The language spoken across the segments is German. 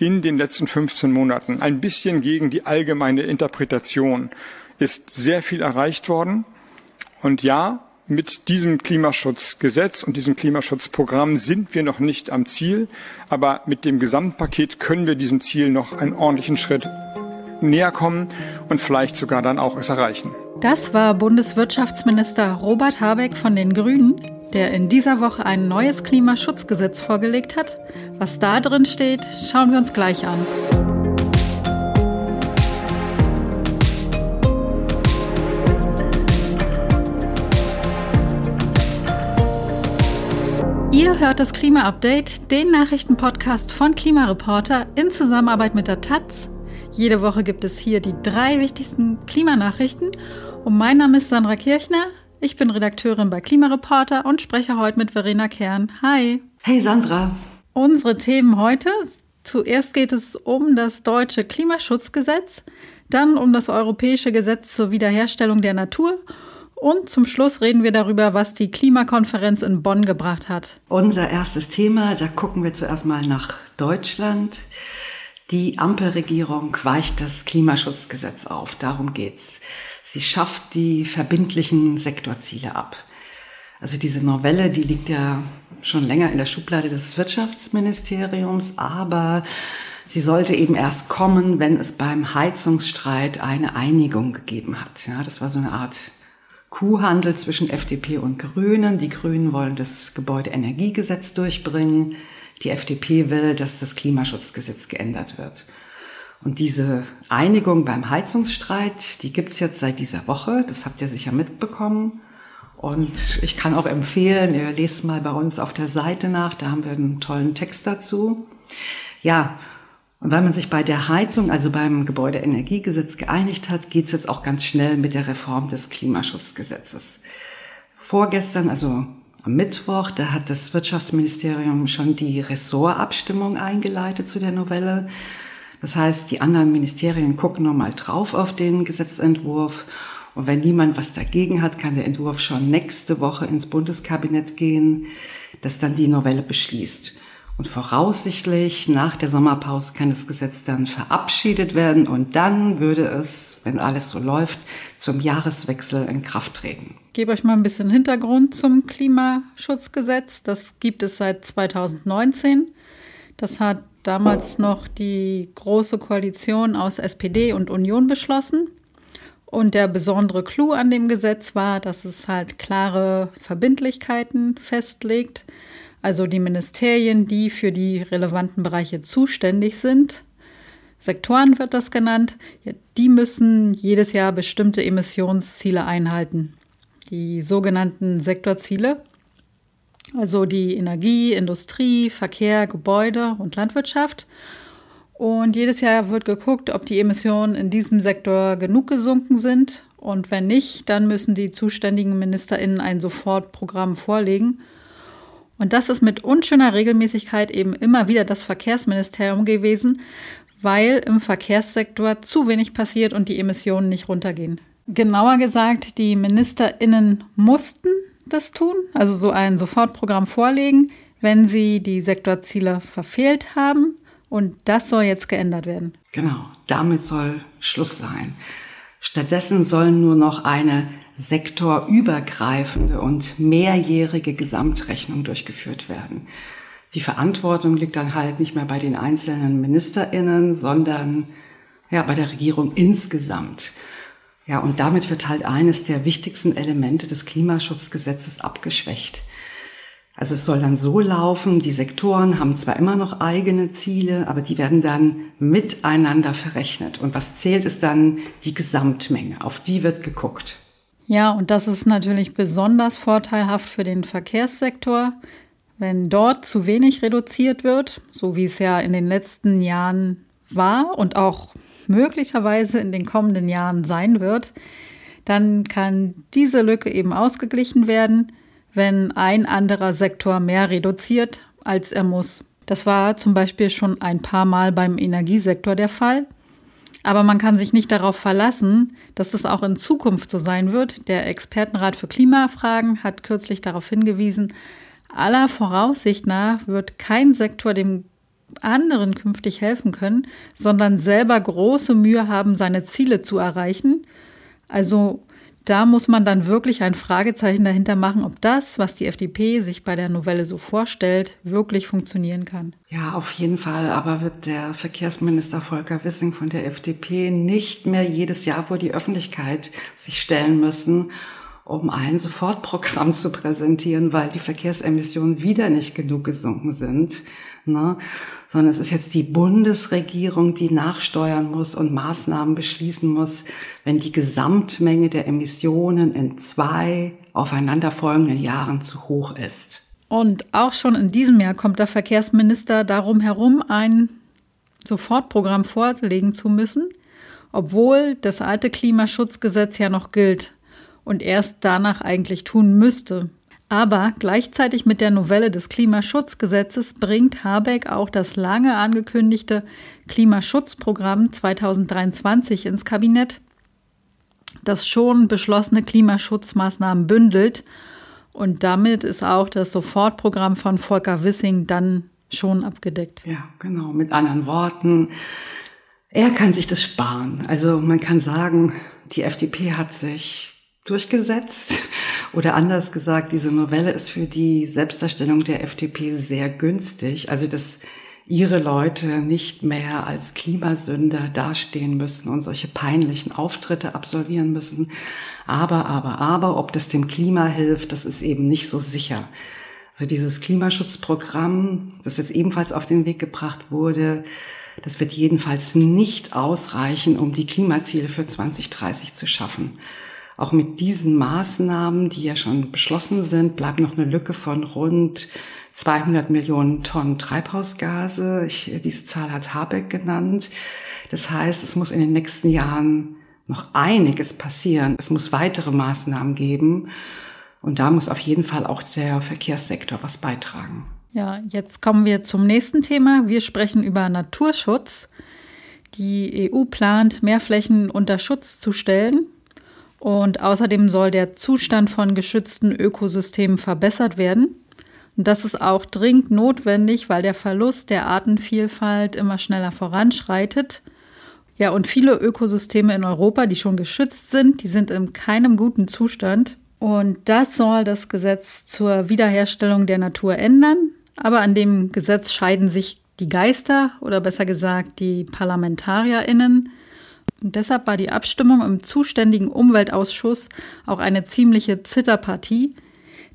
in den letzten 15 Monaten, ein bisschen gegen die allgemeine Interpretation, ist sehr viel erreicht worden. Und ja, mit diesem Klimaschutzgesetz und diesem Klimaschutzprogramm sind wir noch nicht am Ziel, aber mit dem Gesamtpaket können wir diesem Ziel noch einen ordentlichen Schritt näher kommen und vielleicht sogar dann auch es erreichen. Das war Bundeswirtschaftsminister Robert Habeck von den Grünen, der in dieser Woche ein neues Klimaschutzgesetz vorgelegt hat. Was da drin steht, schauen wir uns gleich an. Ihr hört das Klima-Update, den Nachrichtenpodcast von Klimareporter in Zusammenarbeit mit der Taz. Jede Woche gibt es hier die drei wichtigsten Klimanachrichten. Und mein Name ist Sandra Kirchner. Ich bin Redakteurin bei Klimareporter und spreche heute mit Verena Kern. Hi. Hey Sandra. Unsere Themen heute. Zuerst geht es um das deutsche Klimaschutzgesetz, dann um das europäische Gesetz zur Wiederherstellung der Natur und zum Schluss reden wir darüber, was die Klimakonferenz in Bonn gebracht hat. Unser erstes Thema, da gucken wir zuerst mal nach Deutschland. Die Ampelregierung weicht das Klimaschutzgesetz auf. Darum geht's. Sie schafft die verbindlichen Sektorziele ab. Also diese Novelle, die liegt ja schon länger in der Schublade des Wirtschaftsministeriums, aber sie sollte eben erst kommen, wenn es beim Heizungsstreit eine Einigung gegeben hat. Ja, das war so eine Art Kuhhandel zwischen FDP und Grünen. Die Grünen wollen das Gebäudeenergiegesetz durchbringen. Die FDP will, dass das Klimaschutzgesetz geändert wird. Und diese Einigung beim Heizungsstreit, die gibt's jetzt seit dieser Woche. Das habt ihr sicher mitbekommen. Und ich kann auch empfehlen, ihr lest mal bei uns auf der Seite nach, da haben wir einen tollen Text dazu. Ja, und weil man sich bei der Heizung, also beim Gebäudeenergiegesetz geeinigt hat, geht es jetzt auch ganz schnell mit der Reform des Klimaschutzgesetzes. Vorgestern, also am Mittwoch, da hat das Wirtschaftsministerium schon die Ressortabstimmung eingeleitet zu der Novelle. Das heißt, die anderen Ministerien gucken nochmal drauf auf den Gesetzentwurf. Und wenn niemand was dagegen hat, kann der Entwurf schon nächste Woche ins Bundeskabinett gehen, das dann die Novelle beschließt. Und voraussichtlich nach der Sommerpause kann das Gesetz dann verabschiedet werden und dann würde es, wenn alles so läuft, zum Jahreswechsel in Kraft treten. Ich gebe euch mal ein bisschen Hintergrund zum Klimaschutzgesetz. Das gibt es seit 2019. Das hat damals noch die Große Koalition aus SPD und Union beschlossen. Und der besondere Clou an dem Gesetz war, dass es halt klare Verbindlichkeiten festlegt also die Ministerien, die für die relevanten Bereiche zuständig sind. Sektoren wird das genannt. Die müssen jedes Jahr bestimmte Emissionsziele einhalten. Die sogenannten Sektorziele, also die Energie, Industrie, Verkehr, Gebäude und Landwirtschaft. Und jedes Jahr wird geguckt, ob die Emissionen in diesem Sektor genug gesunken sind. Und wenn nicht, dann müssen die zuständigen MinisterInnen ein Sofortprogramm vorlegen und das ist mit unschöner Regelmäßigkeit eben immer wieder das Verkehrsministerium gewesen, weil im Verkehrssektor zu wenig passiert und die Emissionen nicht runtergehen. Genauer gesagt, die Ministerinnen mussten das tun, also so ein Sofortprogramm vorlegen, wenn sie die Sektorziele verfehlt haben. Und das soll jetzt geändert werden. Genau, damit soll Schluss sein. Stattdessen soll nur noch eine sektorübergreifende und mehrjährige Gesamtrechnung durchgeführt werden. Die Verantwortung liegt dann halt nicht mehr bei den einzelnen Ministerinnen, sondern ja, bei der Regierung insgesamt. Ja, und damit wird halt eines der wichtigsten Elemente des Klimaschutzgesetzes abgeschwächt. Also es soll dann so laufen, die Sektoren haben zwar immer noch eigene Ziele, aber die werden dann miteinander verrechnet. Und was zählt, ist dann die Gesamtmenge. Auf die wird geguckt. Ja, und das ist natürlich besonders vorteilhaft für den Verkehrssektor, wenn dort zu wenig reduziert wird, so wie es ja in den letzten Jahren war und auch möglicherweise in den kommenden Jahren sein wird, dann kann diese Lücke eben ausgeglichen werden, wenn ein anderer Sektor mehr reduziert, als er muss. Das war zum Beispiel schon ein paar Mal beim Energiesektor der Fall. Aber man kann sich nicht darauf verlassen, dass das auch in Zukunft so sein wird. Der Expertenrat für Klimafragen hat kürzlich darauf hingewiesen, aller Voraussicht nach wird kein Sektor dem anderen künftig helfen können, sondern selber große Mühe haben, seine Ziele zu erreichen. Also da muss man dann wirklich ein Fragezeichen dahinter machen, ob das, was die FDP sich bei der Novelle so vorstellt, wirklich funktionieren kann. Ja, auf jeden Fall. Aber wird der Verkehrsminister Volker Wissing von der FDP nicht mehr jedes Jahr vor die Öffentlichkeit sich stellen müssen, um ein Sofortprogramm zu präsentieren, weil die Verkehrsemissionen wieder nicht genug gesunken sind? Ne? sondern es ist jetzt die Bundesregierung, die nachsteuern muss und Maßnahmen beschließen muss, wenn die Gesamtmenge der Emissionen in zwei aufeinanderfolgenden Jahren zu hoch ist. Und auch schon in diesem Jahr kommt der Verkehrsminister darum herum, ein Sofortprogramm vorlegen zu müssen, obwohl das alte Klimaschutzgesetz ja noch gilt und erst danach eigentlich tun müsste. Aber gleichzeitig mit der Novelle des Klimaschutzgesetzes bringt Habeck auch das lange angekündigte Klimaschutzprogramm 2023 ins Kabinett, das schon beschlossene Klimaschutzmaßnahmen bündelt. Und damit ist auch das Sofortprogramm von Volker Wissing dann schon abgedeckt. Ja, genau. Mit anderen Worten, er kann sich das sparen. Also man kann sagen, die FDP hat sich durchgesetzt. Oder anders gesagt, diese Novelle ist für die Selbstdarstellung der FDP sehr günstig. Also, dass ihre Leute nicht mehr als Klimasünder dastehen müssen und solche peinlichen Auftritte absolvieren müssen. Aber, aber, aber, ob das dem Klima hilft, das ist eben nicht so sicher. Also dieses Klimaschutzprogramm, das jetzt ebenfalls auf den Weg gebracht wurde, das wird jedenfalls nicht ausreichen, um die Klimaziele für 2030 zu schaffen. Auch mit diesen Maßnahmen, die ja schon beschlossen sind, bleibt noch eine Lücke von rund 200 Millionen Tonnen Treibhausgase. Ich, diese Zahl hat Habeck genannt. Das heißt, es muss in den nächsten Jahren noch einiges passieren. Es muss weitere Maßnahmen geben. Und da muss auf jeden Fall auch der Verkehrssektor was beitragen. Ja, jetzt kommen wir zum nächsten Thema. Wir sprechen über Naturschutz. Die EU plant, mehr Flächen unter Schutz zu stellen. Und außerdem soll der Zustand von geschützten Ökosystemen verbessert werden. Und das ist auch dringend notwendig, weil der Verlust der Artenvielfalt immer schneller voranschreitet. Ja, und viele Ökosysteme in Europa, die schon geschützt sind, die sind in keinem guten Zustand. Und das soll das Gesetz zur Wiederherstellung der Natur ändern. Aber an dem Gesetz scheiden sich die Geister oder besser gesagt die ParlamentarierInnen. Und deshalb war die Abstimmung im zuständigen Umweltausschuss auch eine ziemliche Zitterpartie,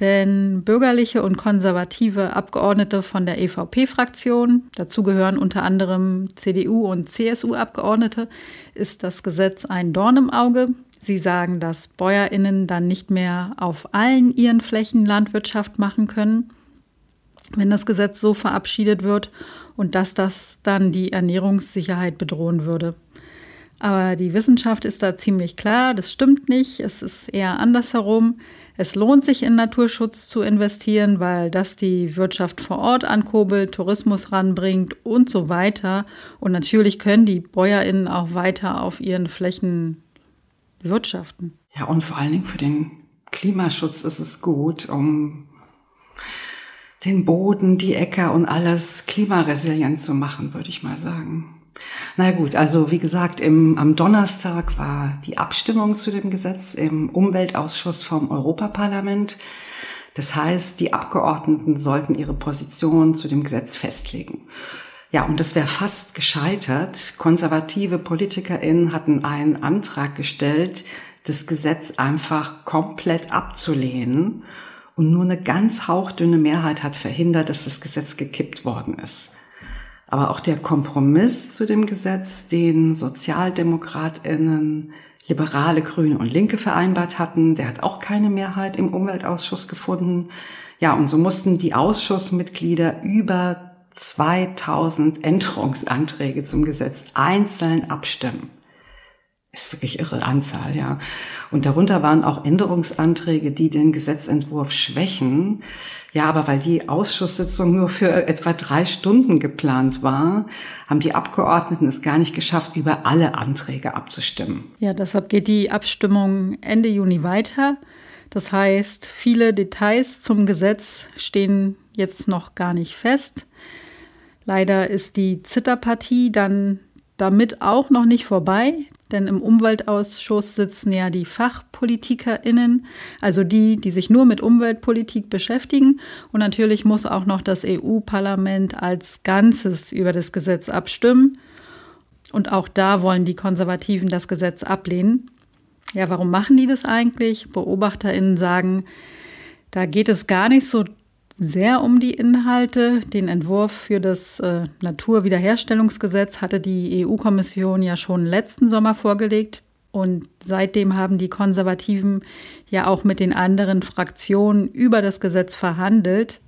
denn bürgerliche und konservative Abgeordnete von der EVP-Fraktion, dazu gehören unter anderem CDU und CSU-Abgeordnete, ist das Gesetz ein Dorn im Auge. Sie sagen, dass Bäuerinnen dann nicht mehr auf allen ihren Flächen Landwirtschaft machen können, wenn das Gesetz so verabschiedet wird und dass das dann die Ernährungssicherheit bedrohen würde. Aber die Wissenschaft ist da ziemlich klar, das stimmt nicht. Es ist eher andersherum. Es lohnt sich in Naturschutz zu investieren, weil das die Wirtschaft vor Ort ankurbelt, Tourismus ranbringt und so weiter. Und natürlich können die BäuerInnen auch weiter auf ihren Flächen wirtschaften. Ja, und vor allen Dingen für den Klimaschutz ist es gut, um den Boden, die Äcker und alles klimaresilient zu machen, würde ich mal sagen. Na gut, also wie gesagt, im, am Donnerstag war die Abstimmung zu dem Gesetz im Umweltausschuss vom Europaparlament. Das heißt, die Abgeordneten sollten ihre Position zu dem Gesetz festlegen. Ja, und das wäre fast gescheitert. Konservative PolitikerInnen hatten einen Antrag gestellt, das Gesetz einfach komplett abzulehnen. Und nur eine ganz hauchdünne Mehrheit hat verhindert, dass das Gesetz gekippt worden ist. Aber auch der Kompromiss zu dem Gesetz, den Sozialdemokratinnen, Liberale, Grüne und Linke vereinbart hatten, der hat auch keine Mehrheit im Umweltausschuss gefunden. Ja, und so mussten die Ausschussmitglieder über 2000 Änderungsanträge zum Gesetz einzeln abstimmen. Ist wirklich irre Anzahl, ja. Und darunter waren auch Änderungsanträge, die den Gesetzentwurf schwächen. Ja, aber weil die Ausschusssitzung nur für etwa drei Stunden geplant war, haben die Abgeordneten es gar nicht geschafft, über alle Anträge abzustimmen. Ja, deshalb geht die Abstimmung Ende Juni weiter. Das heißt, viele Details zum Gesetz stehen jetzt noch gar nicht fest. Leider ist die Zitterpartie dann damit auch noch nicht vorbei, denn im Umweltausschuss sitzen ja die FachpolitikerInnen, also die, die sich nur mit Umweltpolitik beschäftigen. Und natürlich muss auch noch das EU-Parlament als Ganzes über das Gesetz abstimmen. Und auch da wollen die Konservativen das Gesetz ablehnen. Ja, warum machen die das eigentlich? BeobachterInnen sagen, da geht es gar nicht so sehr um die Inhalte. Den Entwurf für das äh, Naturwiederherstellungsgesetz hatte die EU-Kommission ja schon letzten Sommer vorgelegt. Und seitdem haben die Konservativen ja auch mit den anderen Fraktionen über das Gesetz verhandelt.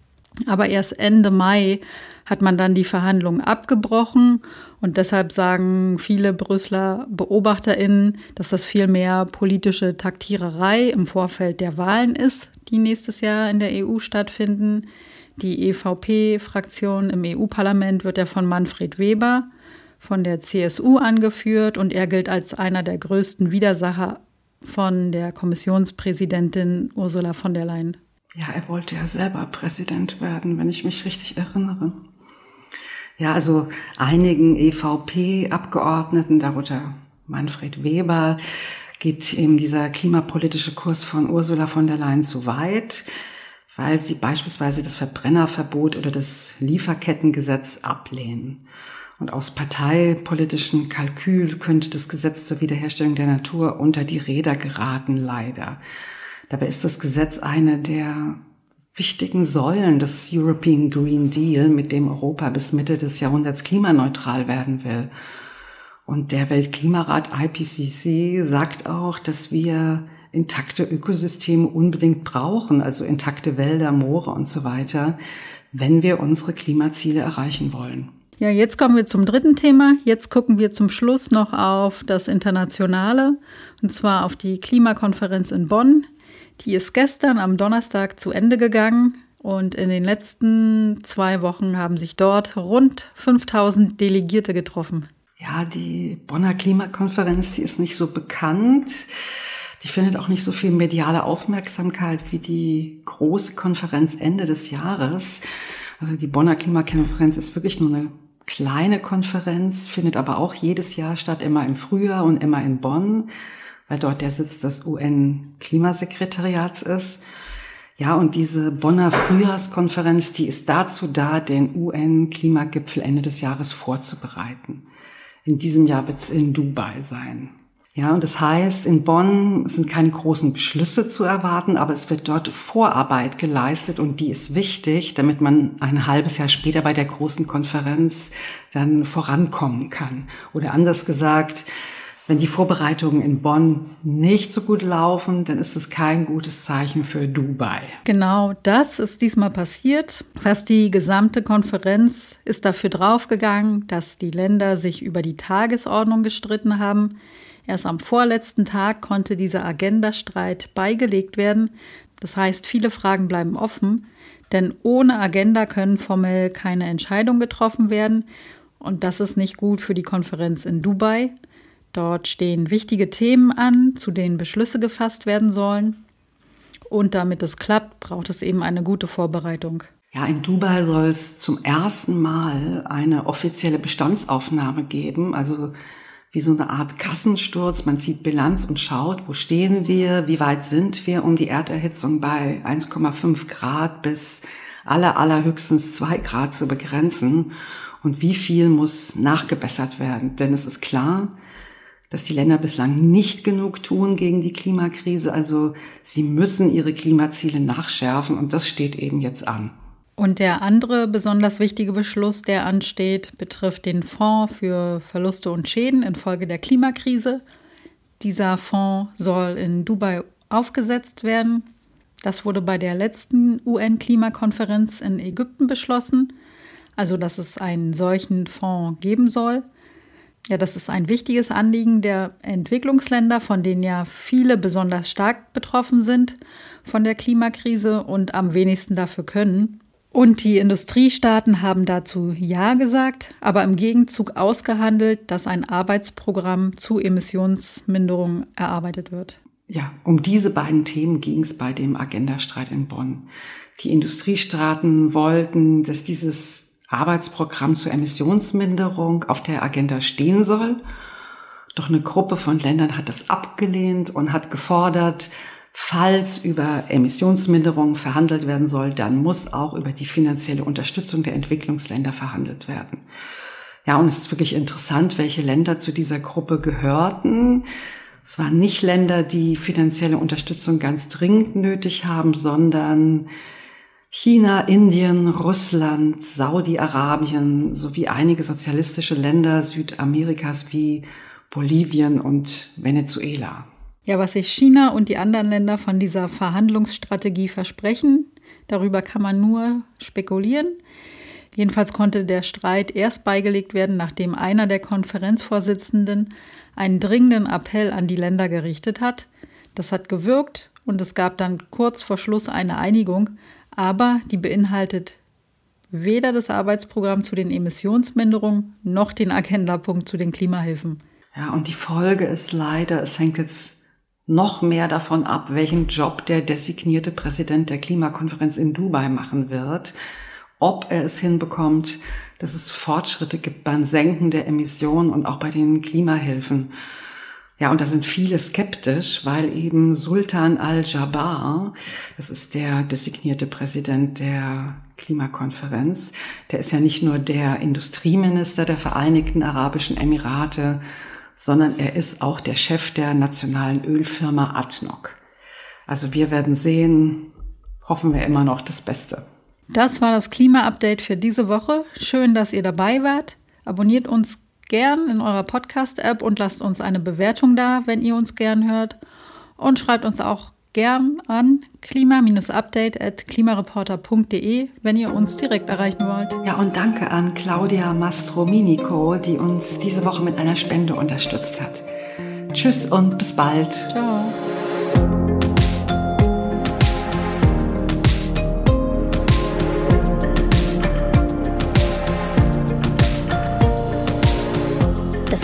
Aber erst Ende Mai hat man dann die Verhandlungen abgebrochen. Und deshalb sagen viele Brüsseler BeobachterInnen, dass das vielmehr politische Taktiererei im Vorfeld der Wahlen ist, die nächstes Jahr in der EU stattfinden. Die EVP-Fraktion im EU-Parlament wird ja von Manfred Weber von der CSU angeführt und er gilt als einer der größten Widersacher von der Kommissionspräsidentin Ursula von der Leyen. Ja, er wollte ja selber Präsident werden, wenn ich mich richtig erinnere. Ja, also einigen EVP-Abgeordneten, darunter Manfred Weber, geht eben dieser klimapolitische Kurs von Ursula von der Leyen zu weit, weil sie beispielsweise das Verbrennerverbot oder das Lieferkettengesetz ablehnen. Und aus parteipolitischen Kalkül könnte das Gesetz zur Wiederherstellung der Natur unter die Räder geraten, leider. Dabei ist das Gesetz eine der wichtigen Säulen des European Green Deal, mit dem Europa bis Mitte des Jahrhunderts klimaneutral werden will. Und der Weltklimarat IPCC sagt auch, dass wir intakte Ökosysteme unbedingt brauchen, also intakte Wälder, Moore und so weiter, wenn wir unsere Klimaziele erreichen wollen. Ja, jetzt kommen wir zum dritten Thema. Jetzt gucken wir zum Schluss noch auf das Internationale, und zwar auf die Klimakonferenz in Bonn. Die ist gestern am Donnerstag zu Ende gegangen. Und in den letzten zwei Wochen haben sich dort rund 5000 Delegierte getroffen. Ja, die Bonner Klimakonferenz, die ist nicht so bekannt. Die findet auch nicht so viel mediale Aufmerksamkeit wie die große Konferenz Ende des Jahres. Also die Bonner Klimakonferenz ist wirklich nur eine kleine Konferenz, findet aber auch jedes Jahr statt, immer im Frühjahr und immer in Bonn, weil dort der Sitz des UN-Klimasekretariats ist. Ja, und diese Bonner Frühjahrskonferenz, die ist dazu da, den UN-Klimagipfel Ende des Jahres vorzubereiten. In diesem Jahr wird es in Dubai sein. Ja, und das heißt, in Bonn sind keine großen Beschlüsse zu erwarten, aber es wird dort Vorarbeit geleistet und die ist wichtig, damit man ein halbes Jahr später bei der großen Konferenz dann vorankommen kann. Oder anders gesagt, wenn die Vorbereitungen in Bonn nicht so gut laufen, dann ist es kein gutes Zeichen für Dubai. Genau das ist diesmal passiert. Fast die gesamte Konferenz ist dafür draufgegangen, dass die Länder sich über die Tagesordnung gestritten haben. Erst am vorletzten Tag konnte dieser Agendastreit beigelegt werden. Das heißt, viele Fragen bleiben offen, denn ohne Agenda können formell keine Entscheidungen getroffen werden. Und das ist nicht gut für die Konferenz in Dubai. Dort stehen wichtige Themen an, zu denen Beschlüsse gefasst werden sollen. Und damit es klappt, braucht es eben eine gute Vorbereitung. Ja, in Dubai soll es zum ersten Mal eine offizielle Bestandsaufnahme geben, also wie so eine Art Kassensturz. Man zieht Bilanz und schaut, wo stehen wir, wie weit sind wir, um die Erderhitzung bei 1,5 Grad bis aller, allerhöchstens zwei Grad zu begrenzen und wie viel muss nachgebessert werden. Denn es ist klar, dass die Länder bislang nicht genug tun gegen die Klimakrise. Also sie müssen ihre Klimaziele nachschärfen und das steht eben jetzt an. Und der andere besonders wichtige Beschluss, der ansteht, betrifft den Fonds für Verluste und Schäden infolge der Klimakrise. Dieser Fonds soll in Dubai aufgesetzt werden. Das wurde bei der letzten UN-Klimakonferenz in Ägypten beschlossen, also dass es einen solchen Fonds geben soll. Ja, das ist ein wichtiges Anliegen der Entwicklungsländer, von denen ja viele besonders stark betroffen sind von der Klimakrise und am wenigsten dafür können. Und die Industriestaaten haben dazu Ja gesagt, aber im Gegenzug ausgehandelt, dass ein Arbeitsprogramm zu Emissionsminderung erarbeitet wird. Ja, um diese beiden Themen ging es bei dem Agendastreit in Bonn. Die Industriestaaten wollten, dass dieses Arbeitsprogramm zur Emissionsminderung auf der Agenda stehen soll. Doch eine Gruppe von Ländern hat es abgelehnt und hat gefordert, falls über Emissionsminderung verhandelt werden soll, dann muss auch über die finanzielle Unterstützung der Entwicklungsländer verhandelt werden. Ja, und es ist wirklich interessant, welche Länder zu dieser Gruppe gehörten. Es waren nicht Länder, die finanzielle Unterstützung ganz dringend nötig haben, sondern China, Indien, Russland, Saudi-Arabien sowie einige sozialistische Länder Südamerikas wie Bolivien und Venezuela. Ja, was sich China und die anderen Länder von dieser Verhandlungsstrategie versprechen, darüber kann man nur spekulieren. Jedenfalls konnte der Streit erst beigelegt werden, nachdem einer der Konferenzvorsitzenden einen dringenden Appell an die Länder gerichtet hat. Das hat gewirkt und es gab dann kurz vor Schluss eine Einigung, aber die beinhaltet weder das Arbeitsprogramm zu den Emissionsminderungen noch den Agendapunkt zu den Klimahilfen. Ja, und die Folge ist leider, es hängt jetzt noch mehr davon ab, welchen Job der designierte Präsident der Klimakonferenz in Dubai machen wird, ob er es hinbekommt, dass es Fortschritte gibt beim Senken der Emissionen und auch bei den Klimahilfen. Ja, und da sind viele skeptisch, weil eben Sultan al-Jabbar, das ist der designierte Präsident der Klimakonferenz, der ist ja nicht nur der Industrieminister der Vereinigten Arabischen Emirate, sondern er ist auch der Chef der nationalen Ölfirma ADNOC. Also wir werden sehen, hoffen wir immer noch das Beste. Das war das Klima-Update für diese Woche. Schön, dass ihr dabei wart. Abonniert uns gern in eurer Podcast-App und lasst uns eine Bewertung da, wenn ihr uns gern hört. Und schreibt uns auch gern an klima-update at klimareporter.de, wenn ihr uns direkt erreichen wollt. Ja, und danke an Claudia Mastrominico, die uns diese Woche mit einer Spende unterstützt hat. Tschüss und bis bald. Ciao.